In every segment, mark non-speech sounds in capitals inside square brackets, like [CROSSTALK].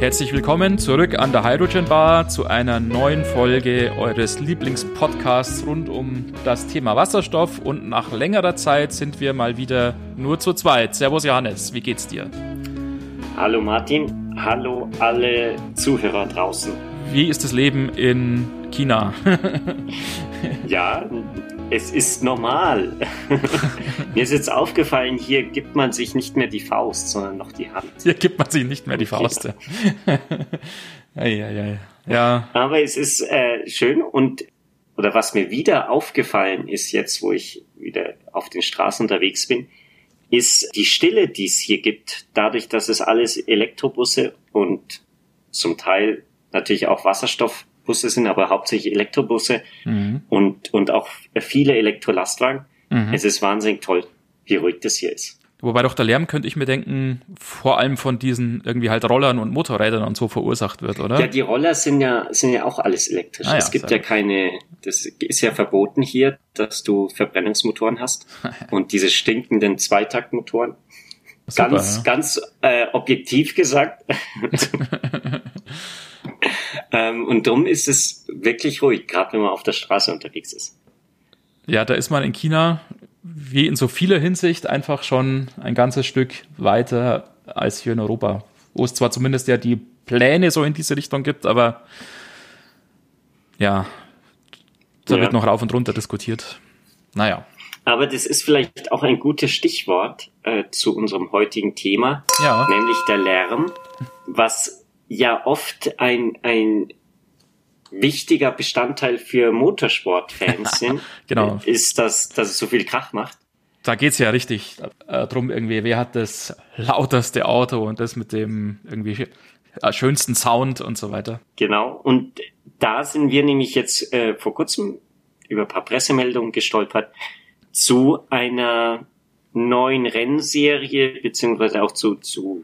Herzlich willkommen zurück an der Hydrogen Bar zu einer neuen Folge eures Lieblingspodcasts rund um das Thema Wasserstoff. Und nach längerer Zeit sind wir mal wieder nur zu zweit. Servus Johannes, wie geht's dir? Hallo Martin, hallo alle Zuhörer draußen. Wie ist das Leben in China? [LAUGHS] ja, es ist normal. [LAUGHS] Mir ist jetzt aufgefallen, hier gibt man sich nicht mehr die Faust, sondern noch die Hand. Hier gibt man sich nicht mehr die Faust. [LAUGHS] Ja. ja. Aber es ist äh, schön und oder was mir wieder aufgefallen ist jetzt, wo ich wieder auf den Straßen unterwegs bin, ist die Stille, die es hier gibt, dadurch, dass es alles Elektrobusse und zum Teil natürlich auch Wasserstoff Busse sind, aber hauptsächlich Elektrobusse mhm. und, und auch viele Elektrolastwagen. Mhm. Es ist wahnsinnig toll, wie ruhig das hier ist. Wobei doch der Lärm, könnte ich mir denken, vor allem von diesen irgendwie halt Rollern und Motorrädern und so verursacht wird, oder? Ja, die Roller sind ja, sind ja auch alles elektrisch. Ah, ja, es gibt ja keine, das ist ja verboten hier, dass du Verbrennungsmotoren hast [LAUGHS] und diese stinkenden Zweitaktmotoren. Super, ganz, ja. ganz äh, objektiv gesagt. [LAUGHS] [LAUGHS] Ähm, und darum ist es wirklich ruhig, gerade wenn man auf der Straße unterwegs ist. Ja, da ist man in China, wie in so vieler Hinsicht, einfach schon ein ganzes Stück weiter als hier in Europa. Wo es zwar zumindest ja die Pläne so in diese Richtung gibt, aber ja, da ja. wird noch rauf und runter diskutiert. Naja. Aber das ist vielleicht auch ein gutes Stichwort äh, zu unserem heutigen Thema, ja. nämlich der Lärm, was ja oft ein, ein wichtiger Bestandteil für Motorsportfans sind, [LAUGHS] genau. ist, dass, dass es so viel Krach macht. Da geht's ja richtig äh, drum irgendwie, wer hat das lauteste Auto und das mit dem irgendwie äh, schönsten Sound und so weiter. Genau, und da sind wir nämlich jetzt äh, vor kurzem über ein paar Pressemeldungen gestolpert zu einer neuen Rennserie, beziehungsweise auch zu, zu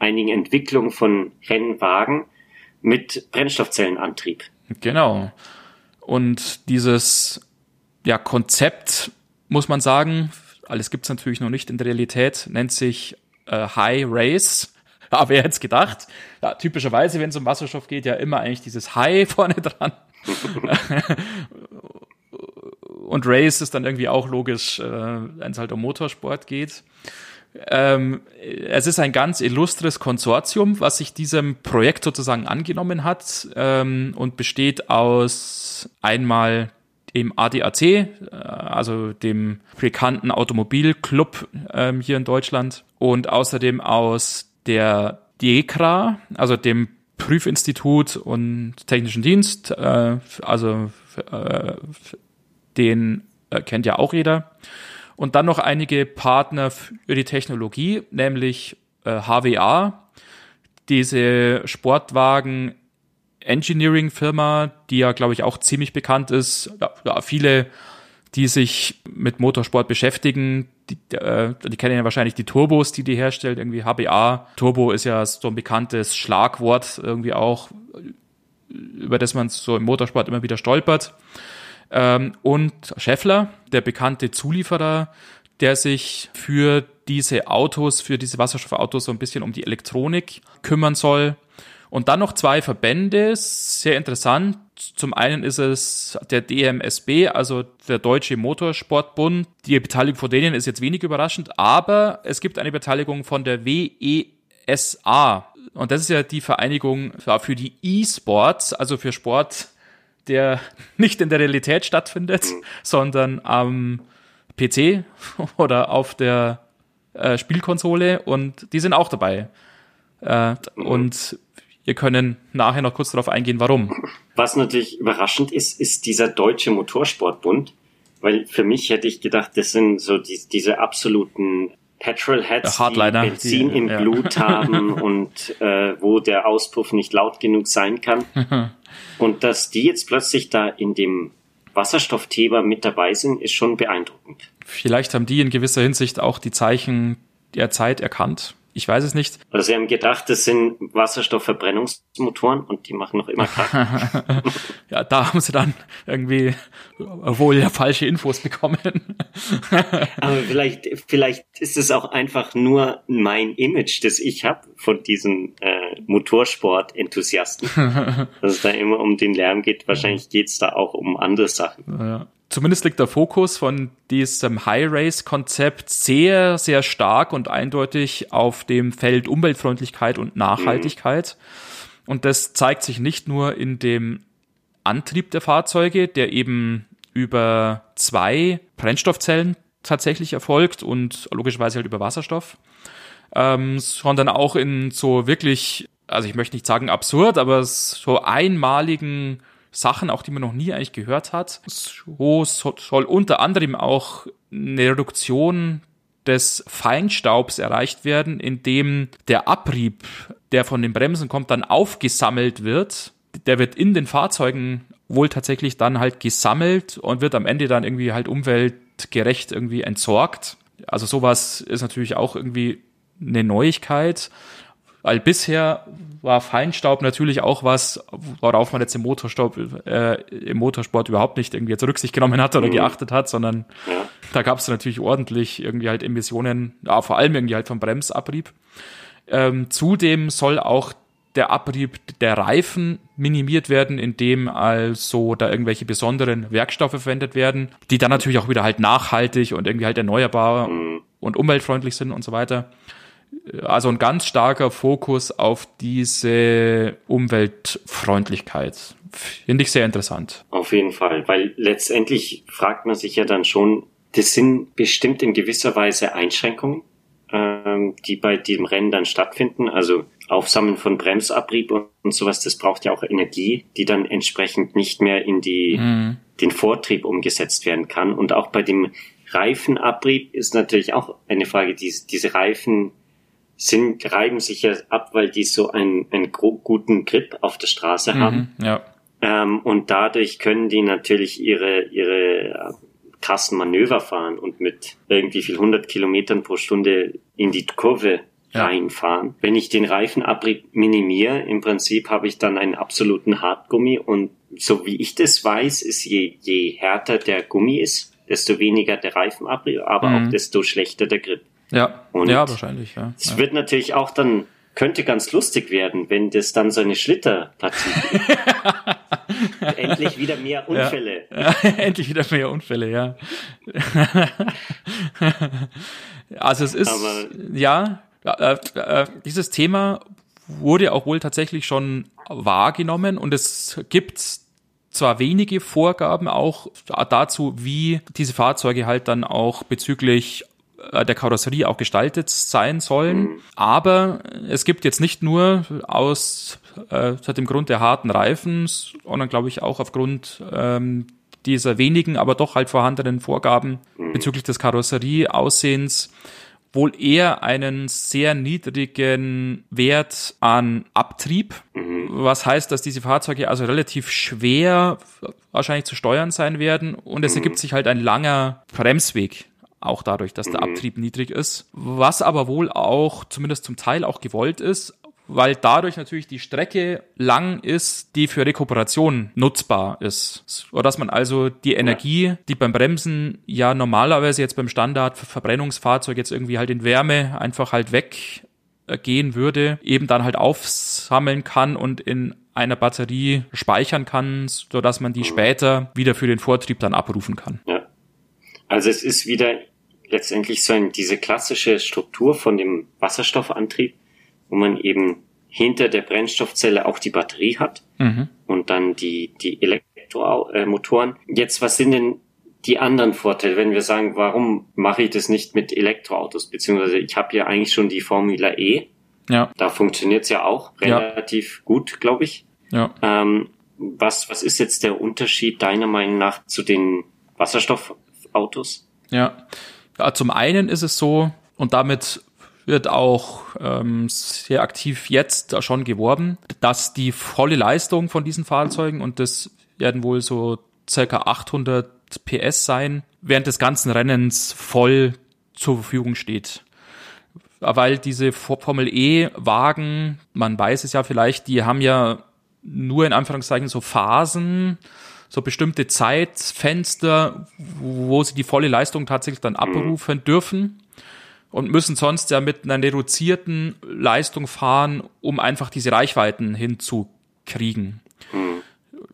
einigen Entwicklungen von Rennwagen mit Brennstoffzellenantrieb. Genau. Und dieses ja, Konzept, muss man sagen, alles gibt's natürlich noch nicht in der Realität, nennt sich äh, High Race. Aber wer hätte gedacht? Ja, typischerweise, wenn es um Wasserstoff geht, ja immer eigentlich dieses High [LAUGHS] vorne dran. [LAUGHS] Und Race ist dann irgendwie auch logisch, äh, wenn es halt um Motorsport geht. Ähm, es ist ein ganz illustres Konsortium, was sich diesem Projekt sozusagen angenommen hat ähm, und besteht aus einmal dem ADAC, äh, also dem bekannten Automobilclub ähm, hier in Deutschland und außerdem aus der DEKRA, also dem Prüfinstitut und Technischen Dienst, äh, also äh, den äh, kennt ja auch jeder. Und dann noch einige Partner für die Technologie, nämlich äh, HWA, diese Sportwagen Engineering Firma, die ja, glaube ich, auch ziemlich bekannt ist. Ja, viele, die sich mit Motorsport beschäftigen, die, äh, die kennen ja wahrscheinlich die Turbos, die die herstellt, irgendwie HBA. Turbo ist ja so ein bekanntes Schlagwort irgendwie auch, über das man so im Motorsport immer wieder stolpert. Ähm, und Scheffler, der bekannte Zulieferer, der sich für diese Autos, für diese Wasserstoffautos so ein bisschen um die Elektronik kümmern soll. Und dann noch zwei Verbände, sehr interessant. Zum einen ist es der DMSB, also der Deutsche Motorsportbund. Die Beteiligung von denen ist jetzt wenig überraschend, aber es gibt eine Beteiligung von der WESA. Und das ist ja die Vereinigung für die E-Sports, also für Sport, der [LAUGHS] nicht in der Realität stattfindet, mhm. sondern am PC [LAUGHS] oder auf der äh, Spielkonsole und die sind auch dabei. Äh, mhm. Und wir können nachher noch kurz darauf eingehen, warum. Was natürlich überraschend ist, ist dieser Deutsche Motorsportbund, weil für mich hätte ich gedacht, das sind so die, diese absoluten Petrolheads, die Benzin die, im ja. Blut haben [LAUGHS] und äh, wo der Auspuff nicht laut genug sein kann. Und dass die jetzt plötzlich da in dem Wasserstoffthema mit dabei sind, ist schon beeindruckend. Vielleicht haben die in gewisser Hinsicht auch die Zeichen der Zeit erkannt. Ich weiß es nicht. Also sie haben gedacht, das sind Wasserstoffverbrennungsmotoren und die machen noch immer Krach. [LAUGHS] ja, da haben sie dann irgendwie wohl ja falsche Infos bekommen. [LAUGHS] Aber vielleicht, vielleicht ist es auch einfach nur mein Image, das ich habe von diesen äh, Motorsport-Enthusiasten. [LAUGHS] dass es da immer um den Lärm geht. Wahrscheinlich geht es da auch um andere Sachen. Ja zumindest liegt der Fokus von diesem High-Race-Konzept sehr, sehr stark und eindeutig auf dem Feld Umweltfreundlichkeit und Nachhaltigkeit. Mhm. Und das zeigt sich nicht nur in dem Antrieb der Fahrzeuge, der eben über zwei Brennstoffzellen tatsächlich erfolgt und logischerweise halt über Wasserstoff, ähm, sondern auch in so wirklich, also ich möchte nicht sagen absurd, aber so einmaligen Sachen, auch die man noch nie eigentlich gehört hat. So soll unter anderem auch eine Reduktion des Feinstaubs erreicht werden, indem der Abrieb, der von den Bremsen kommt, dann aufgesammelt wird. Der wird in den Fahrzeugen wohl tatsächlich dann halt gesammelt und wird am Ende dann irgendwie halt umweltgerecht irgendwie entsorgt. Also sowas ist natürlich auch irgendwie eine Neuigkeit. Weil bisher war Feinstaub natürlich auch was, worauf man jetzt im Motorstaub, äh, im Motorsport überhaupt nicht irgendwie jetzt Rücksicht genommen hat oder mhm. geachtet hat, sondern ja. da gab es natürlich ordentlich irgendwie halt Emissionen, ja, vor allem irgendwie halt vom Bremsabrieb. Ähm, zudem soll auch der Abrieb der Reifen minimiert werden, indem also da irgendwelche besonderen Werkstoffe verwendet werden, die dann natürlich auch wieder halt nachhaltig und irgendwie halt erneuerbar mhm. und umweltfreundlich sind und so weiter also ein ganz starker Fokus auf diese Umweltfreundlichkeit. Finde ich sehr interessant. Auf jeden Fall, weil letztendlich fragt man sich ja dann schon, das sind bestimmt in gewisser Weise Einschränkungen, ähm, die bei dem Rennen dann stattfinden. Also Aufsammeln von Bremsabrieb und, und sowas, das braucht ja auch Energie, die dann entsprechend nicht mehr in die, mhm. den Vortrieb umgesetzt werden kann. Und auch bei dem Reifenabrieb ist natürlich auch eine Frage, die, diese Reifen sind, reiben sich ja ab, weil die so einen, einen guten Grip auf der Straße mhm, haben. Ja. Ähm, und dadurch können die natürlich ihre, ihre äh, krassen Manöver fahren und mit irgendwie viel 100 Kilometern pro Stunde in die Kurve ja. reinfahren. Wenn ich den Reifenabrieb minimiere, im Prinzip habe ich dann einen absoluten Hartgummi und so wie ich das weiß, ist je, je härter der Gummi ist, desto weniger der Reifenabrieb, aber mhm. auch desto schlechter der Grip. Ja, und ja, wahrscheinlich, ja. Es wird natürlich auch dann, könnte ganz lustig werden, wenn das dann so eine Schlitterpartie [LAUGHS] [LAUGHS] Endlich wieder mehr Unfälle. Ja. Endlich wieder mehr Unfälle, ja. also es ist, Aber ja, äh, äh, dieses Thema wurde auch wohl tatsächlich schon wahrgenommen und es gibt zwar wenige Vorgaben auch dazu, wie diese Fahrzeuge halt dann auch bezüglich der Karosserie auch gestaltet sein sollen. Mhm. Aber es gibt jetzt nicht nur aus äh, dem Grund der harten Reifen, sondern glaube ich auch aufgrund ähm, dieser wenigen, aber doch halt vorhandenen Vorgaben mhm. bezüglich des Karosserieaussehens wohl eher einen sehr niedrigen Wert an Abtrieb, mhm. was heißt, dass diese Fahrzeuge also relativ schwer wahrscheinlich zu steuern sein werden und es ergibt sich halt ein langer Bremsweg auch dadurch, dass der mhm. Abtrieb niedrig ist. Was aber wohl auch zumindest zum Teil auch gewollt ist, weil dadurch natürlich die Strecke lang ist, die für Rekuperation nutzbar ist. So dass man also die Energie, die beim Bremsen ja normalerweise jetzt beim Standard Verbrennungsfahrzeug jetzt irgendwie halt in Wärme einfach halt weggehen würde, eben dann halt aufsammeln kann und in einer Batterie speichern kann, so dass man die mhm. später wieder für den Vortrieb dann abrufen kann. Ja. Also es ist wieder letztendlich so ein, diese klassische Struktur von dem Wasserstoffantrieb, wo man eben hinter der Brennstoffzelle auch die Batterie hat mhm. und dann die, die Elektromotoren. Jetzt, was sind denn die anderen Vorteile, wenn wir sagen, warum mache ich das nicht mit Elektroautos? Beziehungsweise ich habe ja eigentlich schon die Formula E. Ja. Da funktioniert es ja auch relativ ja. gut, glaube ich. Ja. Ähm, was, was ist jetzt der Unterschied deiner Meinung nach zu den Wasserstoffautos? Ja, ja, zum einen ist es so, und damit wird auch ähm, sehr aktiv jetzt schon geworben, dass die volle Leistung von diesen Fahrzeugen, und das werden wohl so circa 800 PS sein, während des ganzen Rennens voll zur Verfügung steht. weil diese Formel E-Wagen, man weiß es ja vielleicht, die haben ja nur in Anführungszeichen so Phasen, so bestimmte Zeitfenster, wo sie die volle Leistung tatsächlich dann abrufen dürfen und müssen sonst ja mit einer reduzierten Leistung fahren, um einfach diese Reichweiten hinzukriegen.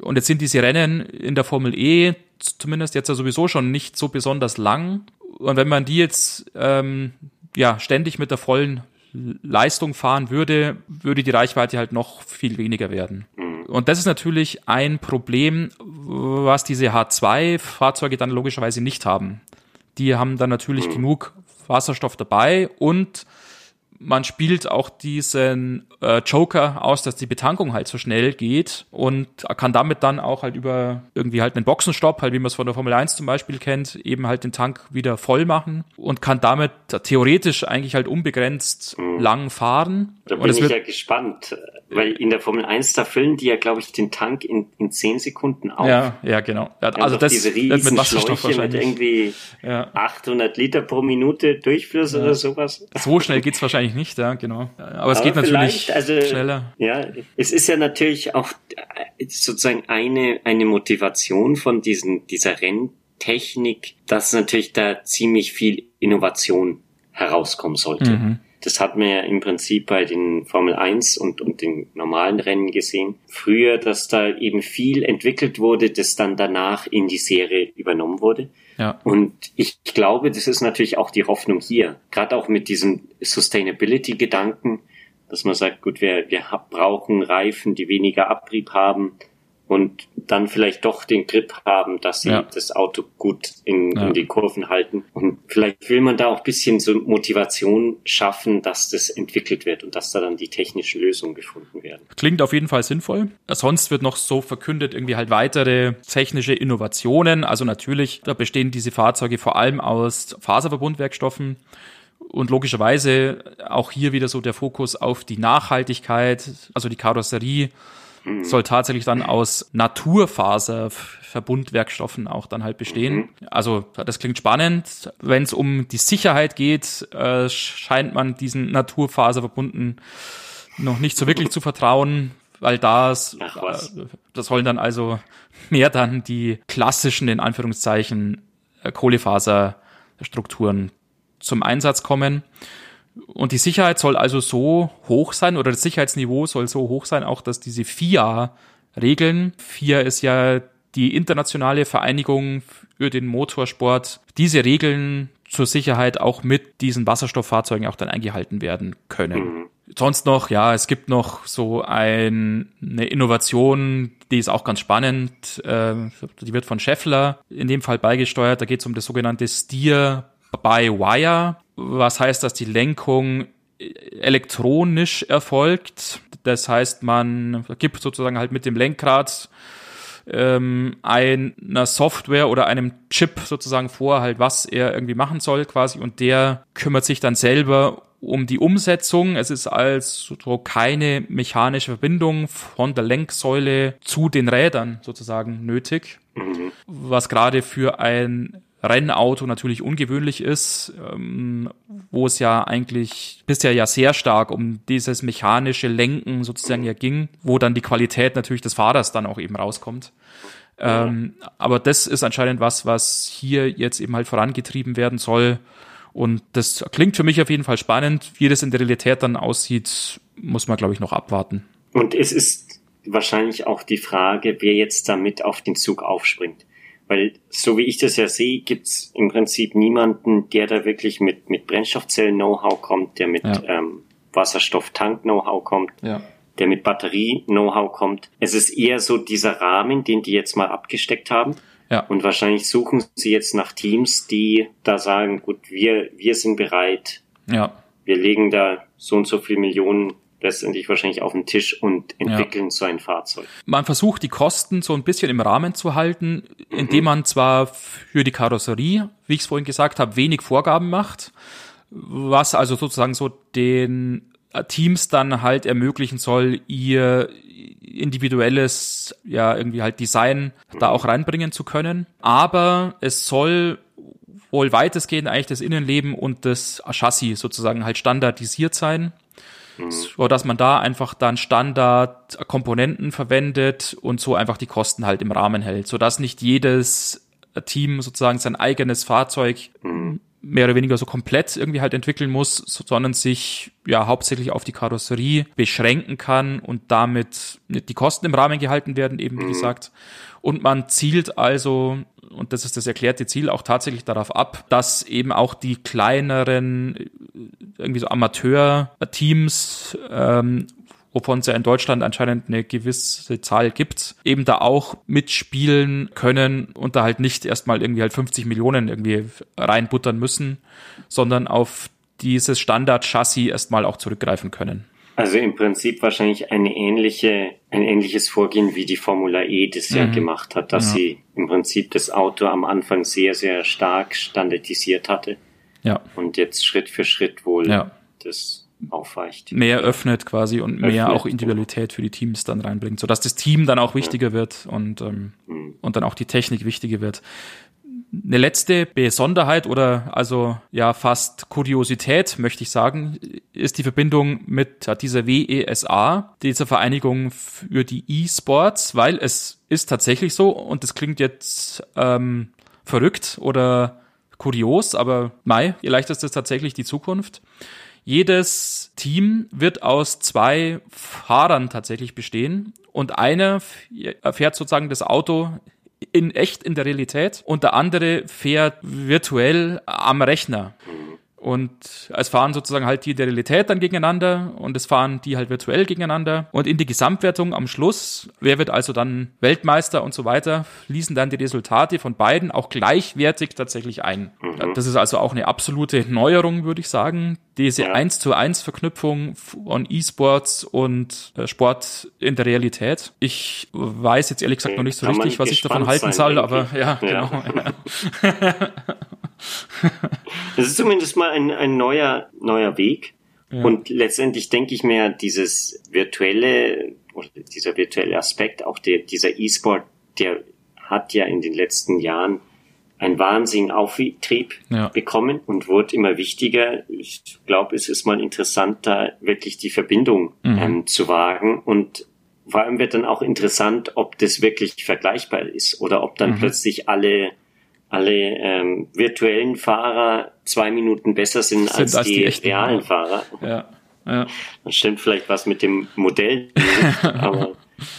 Und jetzt sind diese Rennen in der Formel E zumindest jetzt ja sowieso schon nicht so besonders lang. Und wenn man die jetzt ähm, ja ständig mit der vollen Leistung fahren würde, würde die Reichweite halt noch viel weniger werden. Und das ist natürlich ein Problem, was diese H2-Fahrzeuge dann logischerweise nicht haben. Die haben dann natürlich genug Wasserstoff dabei und man spielt auch diesen äh, Joker aus, dass die Betankung halt so schnell geht und kann damit dann auch halt über irgendwie halt einen Boxenstopp, halt wie man es von der Formel 1 zum Beispiel kennt, eben halt den Tank wieder voll machen und kann damit theoretisch eigentlich halt unbegrenzt mhm. lang fahren. Da bin ich ja gespannt, weil in der Formel 1, da füllen die ja, glaube ich, den Tank in, in 10 Sekunden auf. Ja, ja, genau. Ja, also das diese riesen mit Wasserstoff Schläuche mit irgendwie ja. 800 Liter pro Minute Durchfluss ja. oder sowas. So schnell geht's [LAUGHS] wahrscheinlich nicht, ja, genau. Aber es geht natürlich also, schneller. Ja, es ist ja natürlich auch sozusagen eine, eine Motivation von diesen, dieser Renntechnik, dass natürlich da ziemlich viel Innovation herauskommen sollte. Mhm. Das hat man ja im Prinzip bei den Formel 1 und, und den normalen Rennen gesehen. Früher, dass da eben viel entwickelt wurde, das dann danach in die Serie übernommen wurde. Ja. Und ich glaube, das ist natürlich auch die Hoffnung hier. Gerade auch mit diesem Sustainability-Gedanken, dass man sagt, gut, wir, wir brauchen Reifen, die weniger Abrieb haben, und dann vielleicht doch den Grip haben, dass sie ja. das Auto gut in, ja. in die Kurven halten. Und vielleicht will man da auch bisschen so Motivation schaffen, dass das entwickelt wird und dass da dann die technischen Lösungen gefunden werden. Klingt auf jeden Fall sinnvoll. Sonst wird noch so verkündet irgendwie halt weitere technische Innovationen. Also natürlich, da bestehen diese Fahrzeuge vor allem aus Faserverbundwerkstoffen. Und logischerweise auch hier wieder so der Fokus auf die Nachhaltigkeit, also die Karosserie Mhm. soll tatsächlich dann aus Naturfaserverbundwerkstoffen auch dann halt bestehen. Mhm. Also das klingt spannend. Wenn es um die Sicherheit geht, äh, scheint man diesen Naturfaserverbunden noch nicht so wirklich zu vertrauen, weil das, äh, das sollen dann also mehr dann die klassischen, in Anführungszeichen, äh, Kohlefaserstrukturen zum Einsatz kommen. Und die Sicherheit soll also so hoch sein oder das Sicherheitsniveau soll so hoch sein, auch dass diese FIA-Regeln, FIA ist ja die internationale Vereinigung für den Motorsport, diese Regeln zur Sicherheit auch mit diesen Wasserstofffahrzeugen auch dann eingehalten werden können. Mhm. Sonst noch, ja, es gibt noch so ein, eine Innovation, die ist auch ganz spannend. Äh, die wird von Scheffler in dem Fall beigesteuert. Da geht es um das sogenannte Steer by Wire was heißt, dass die Lenkung elektronisch erfolgt. Das heißt, man gibt sozusagen halt mit dem Lenkrad ähm, einer Software oder einem Chip sozusagen vor, halt was er irgendwie machen soll quasi und der kümmert sich dann selber um die Umsetzung. Es ist also keine mechanische Verbindung von der Lenksäule zu den Rädern sozusagen nötig, mhm. was gerade für ein Rennauto natürlich ungewöhnlich ist, ähm, wo es ja eigentlich bisher ja sehr stark um dieses mechanische Lenken sozusagen ja ging, wo dann die Qualität natürlich des Fahrers dann auch eben rauskommt. Ähm, aber das ist anscheinend was, was hier jetzt eben halt vorangetrieben werden soll. Und das klingt für mich auf jeden Fall spannend. Wie das in der Realität dann aussieht, muss man, glaube ich, noch abwarten. Und es ist wahrscheinlich auch die Frage, wer jetzt damit auf den Zug aufspringt. Weil so wie ich das ja sehe, gibt's im Prinzip niemanden, der da wirklich mit, mit Brennstoffzellen-Know-how kommt, der mit ja. ähm, Wasserstofftank-Know-how kommt, ja. der mit Batterie-Know-how kommt. Es ist eher so dieser Rahmen, den die jetzt mal abgesteckt haben. Ja. Und wahrscheinlich suchen sie jetzt nach Teams, die da sagen, gut, wir, wir sind bereit. Ja. Wir legen da so und so viel Millionen letztendlich wahrscheinlich auf den Tisch und entwickeln ja. so ein Fahrzeug. Man versucht die Kosten so ein bisschen im Rahmen zu halten, indem mhm. man zwar für die Karosserie, wie ich es vorhin gesagt habe, wenig Vorgaben macht, was also sozusagen so den Teams dann halt ermöglichen soll, ihr individuelles, ja, irgendwie halt Design mhm. da auch reinbringen zu können. Aber es soll wohl weitestgehend eigentlich das Innenleben und das Chassis sozusagen halt standardisiert sein. Mhm. So dass man da einfach dann Standardkomponenten verwendet und so einfach die Kosten halt im Rahmen hält, so dass nicht jedes Team sozusagen sein eigenes Fahrzeug mhm mehr oder weniger so komplett irgendwie halt entwickeln muss, sondern sich ja hauptsächlich auf die Karosserie beschränken kann und damit die Kosten im Rahmen gehalten werden, eben wie mhm. gesagt. Und man zielt also, und das ist das erklärte Ziel, auch tatsächlich darauf ab, dass eben auch die kleineren, irgendwie so Amateur-Teams ähm, wovon es ja in Deutschland anscheinend eine gewisse Zahl gibt, eben da auch mitspielen können und da halt nicht erstmal irgendwie halt 50 Millionen irgendwie reinbuttern müssen, sondern auf dieses Standard-Chassis erstmal auch zurückgreifen können. Also im Prinzip wahrscheinlich eine ähnliche, ein ähnliches Vorgehen wie die Formula E das mhm. ja gemacht hat, dass ja. sie im Prinzip das Auto am Anfang sehr, sehr stark standardisiert hatte. Ja. Und jetzt Schritt für Schritt wohl ja. das aufweicht. Mehr öffnet quasi und öffnet. mehr auch Individualität für die Teams dann reinbringt, sodass das Team dann auch wichtiger ja. wird und, ähm, mhm. und dann auch die Technik wichtiger wird. Eine letzte Besonderheit oder also ja fast Kuriosität, möchte ich sagen, ist die Verbindung mit dieser WESA, dieser Vereinigung für die E-Sports, weil es ist tatsächlich so und das klingt jetzt ähm, verrückt oder kurios, aber Mai, vielleicht ist das tatsächlich die Zukunft. Jedes Team wird aus zwei Fahrern tatsächlich bestehen und einer fährt sozusagen das Auto in echt in der Realität und der andere fährt virtuell am Rechner. Und es fahren sozusagen halt die der Realität dann gegeneinander und es fahren die halt virtuell gegeneinander. Und in die Gesamtwertung am Schluss, wer wird also dann Weltmeister und so weiter, fließen dann die Resultate von beiden auch gleichwertig tatsächlich ein. Mhm. Das ist also auch eine absolute Neuerung, würde ich sagen. Diese ja. 1 zu 1 Verknüpfung von E-Sports und äh, Sport in der Realität. Ich weiß jetzt ehrlich gesagt okay. noch nicht so richtig, was ich davon halten soll, aber ja, ja. genau. Ja. [LAUGHS] Das ist zumindest mal ein, ein neuer, neuer Weg. Ja. Und letztendlich denke ich mir, dieses virtuelle, oder dieser virtuelle Aspekt, auch der, dieser E-Sport, der hat ja in den letzten Jahren einen wahnsinnigen Auftrieb ja. bekommen und wurde immer wichtiger. Ich glaube, es ist mal interessant, da wirklich die Verbindung mhm. ähm, zu wagen und vor allem wird dann auch interessant, ob das wirklich vergleichbar ist oder ob dann mhm. plötzlich alle alle ähm, virtuellen Fahrer zwei Minuten besser sind, sind als, als, die, die realen Fahrer. Ja, ja. Dann stimmt vielleicht was mit dem Modell. [LAUGHS] aber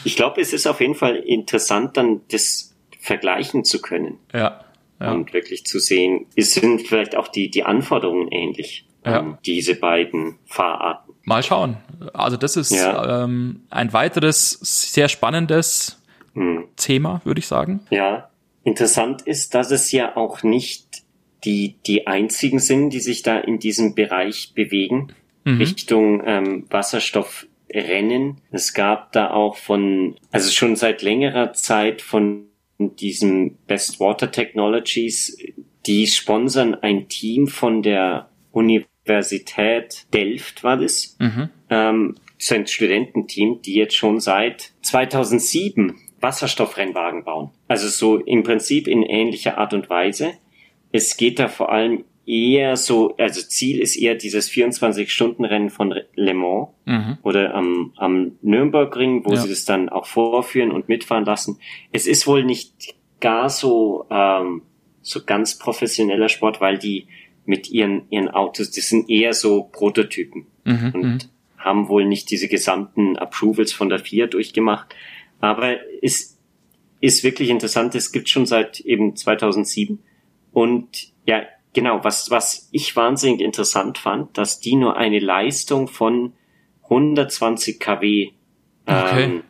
ich glaube, es ist auf jeden Fall interessant, dann das vergleichen zu können. Ja. ja. Und wirklich zu sehen, es sind vielleicht auch die, die Anforderungen ähnlich. Ja. Ähm, diese beiden Fahrarten. Mal schauen. Also das ist ja. ähm, ein weiteres sehr spannendes hm. Thema, würde ich sagen. Ja. Interessant ist, dass es ja auch nicht die, die einzigen sind, die sich da in diesem Bereich bewegen, mhm. Richtung ähm, Wasserstoffrennen. Es gab da auch von, also schon seit längerer Zeit von diesem Best Water Technologies, die sponsern ein Team von der Universität Delft, war das. Mhm. Ähm, so ein Studententeam, die jetzt schon seit 2007 Wasserstoffrennwagen bauen. Also so im Prinzip in ähnlicher Art und Weise. Es geht da vor allem eher so, also Ziel ist eher dieses 24-Stunden-Rennen von Le Mans mhm. oder am, am Nürnbergring, wo ja. sie das dann auch vorführen und mitfahren lassen. Es ist wohl nicht gar so, ähm, so ganz professioneller Sport, weil die mit ihren, ihren Autos, das sind eher so Prototypen mhm. und mhm. haben wohl nicht diese gesamten Approvals von der FIA durchgemacht. Aber es ist wirklich interessant. Es gibt schon seit eben 2007. Und ja, genau, was, was ich wahnsinnig interessant fand, dass die nur eine Leistung von 120 kW ähm, okay.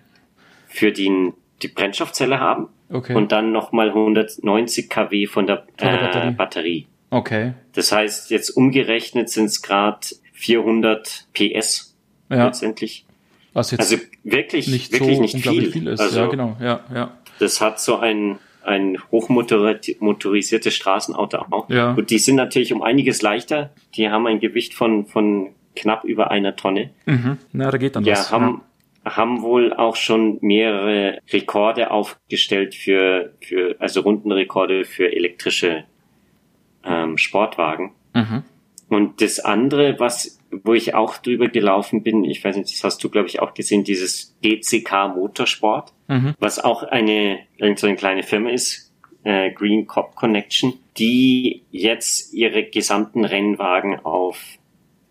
für den, die Brennstoffzelle haben. Okay. Und dann nochmal 190 kW von der, von der Batterie. Äh, Batterie. Okay. Das heißt, jetzt umgerechnet sind es gerade 400 PS ja. letztendlich. Was jetzt also wirklich nicht wirklich so nicht viel. viel ist. Also, ja, genau, ja, ja. Das hat so ein ein hochmotorisiertes Straßenauto auch. Ja. Und die sind natürlich um einiges leichter. Die haben ein Gewicht von von knapp über einer Tonne. Mhm. Na, da geht dann ja, was. Haben, ja. haben wohl auch schon mehrere Rekorde aufgestellt für für also Rundenrekorde für elektrische äh, ähm, Sportwagen. Mhm. Und das andere, was, wo ich auch drüber gelaufen bin, ich weiß nicht, das hast du, glaube ich, auch gesehen, dieses GCK Motorsport, mhm. was auch eine, so eine kleine Firma ist, äh, Green Cop Connection, die jetzt ihre gesamten Rennwagen auf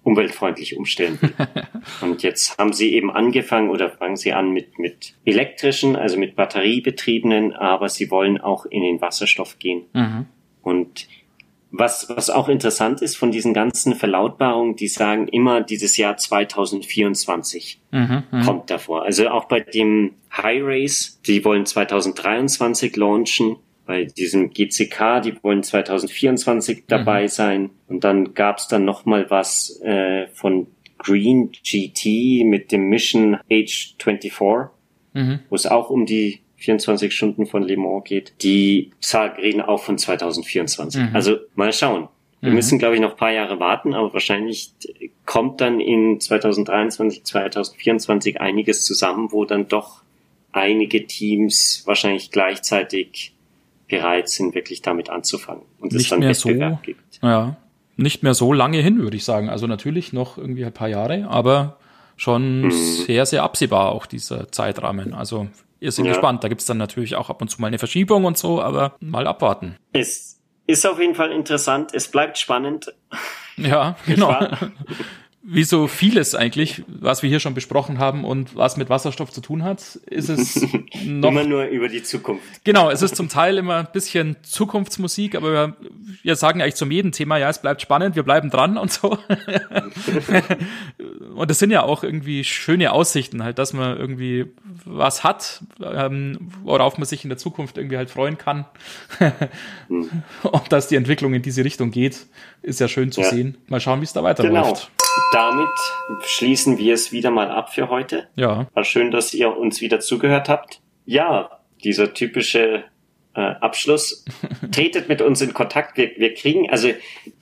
umweltfreundlich umstellen. [LAUGHS] Und jetzt haben sie eben angefangen oder fangen sie an mit, mit elektrischen, also mit batteriebetriebenen, aber sie wollen auch in den Wasserstoff gehen. Mhm. Und was, was auch interessant ist von diesen ganzen Verlautbarungen, die sagen immer dieses Jahr 2024 mhm, mhm, kommt davor. Also auch bei dem High Race, die wollen 2023 launchen. Bei diesem GCK, die wollen 2024 dabei mhm. sein. Und dann gab's dann noch mal was äh, von Green GT mit dem Mission H24, mhm. wo es auch um die 24 Stunden von Le Mans geht, die reden auch von 2024. Mhm. Also mal schauen. Wir mhm. müssen, glaube ich, noch ein paar Jahre warten, aber wahrscheinlich kommt dann in 2023, 2024 einiges zusammen, wo dann doch einige Teams wahrscheinlich gleichzeitig bereit sind, wirklich damit anzufangen und es dann mehr Wettbewerb so, gibt. Ja, nicht mehr so lange hin, würde ich sagen. Also natürlich noch irgendwie ein paar Jahre, aber schon mhm. sehr, sehr absehbar auch dieser Zeitrahmen. Also ihr seid ja. gespannt. Da gibt's dann natürlich auch ab und zu mal eine Verschiebung und so, aber mal abwarten. Es ist auf jeden Fall interessant. Es bleibt spannend. Ja, genau [LAUGHS] wie so vieles eigentlich, was wir hier schon besprochen haben und was mit Wasserstoff zu tun hat, ist es [LAUGHS] noch immer nur über die Zukunft. Genau, es ist zum Teil immer ein bisschen Zukunftsmusik, aber wir, wir sagen eigentlich zum jeden Thema, ja, es bleibt spannend, wir bleiben dran und so. [LAUGHS] und es sind ja auch irgendwie schöne Aussichten, halt, dass man irgendwie was hat, ähm, worauf man sich in der Zukunft irgendwie halt freuen kann. hm. [LAUGHS] Und dass die Entwicklung in diese Richtung geht, ist ja schön zu ja. sehen. Mal schauen, wie es da weiterläuft. Genau damit schließen wir es wieder mal ab für heute. Ja. War schön, dass ihr uns wieder zugehört habt. Ja, dieser typische äh, Abschluss. [LAUGHS] Tretet mit uns in Kontakt. Wir, wir kriegen, also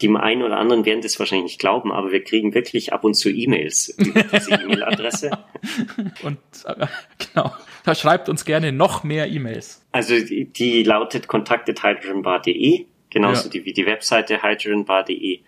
die einen oder anderen werden das wahrscheinlich nicht glauben, aber wir kriegen wirklich ab und zu E-Mails über diese [LAUGHS] E-Mail-Adresse. und äh, genau, da schreibt uns gerne noch mehr E-Mails. Also die, die lautet kontaktet.hydrogenbar.de, genauso ja. wie die Webseite hydrogenbar.de.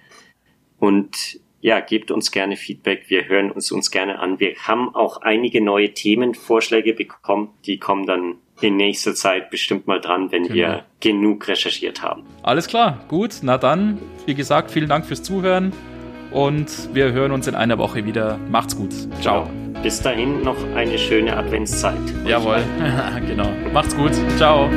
Und ja, gebt uns gerne Feedback. Wir hören uns uns gerne an. Wir haben auch einige neue Themenvorschläge bekommen. Die kommen dann in nächster Zeit bestimmt mal dran, wenn genau. wir genug recherchiert haben. Alles klar, gut. Na dann, wie gesagt, vielen Dank fürs Zuhören und wir hören uns in einer Woche wieder. Macht's gut. Ciao. Genau. Bis dahin noch eine schöne Adventszeit. Jawohl, [LAUGHS] [LAUGHS] genau. Macht's gut. Ciao.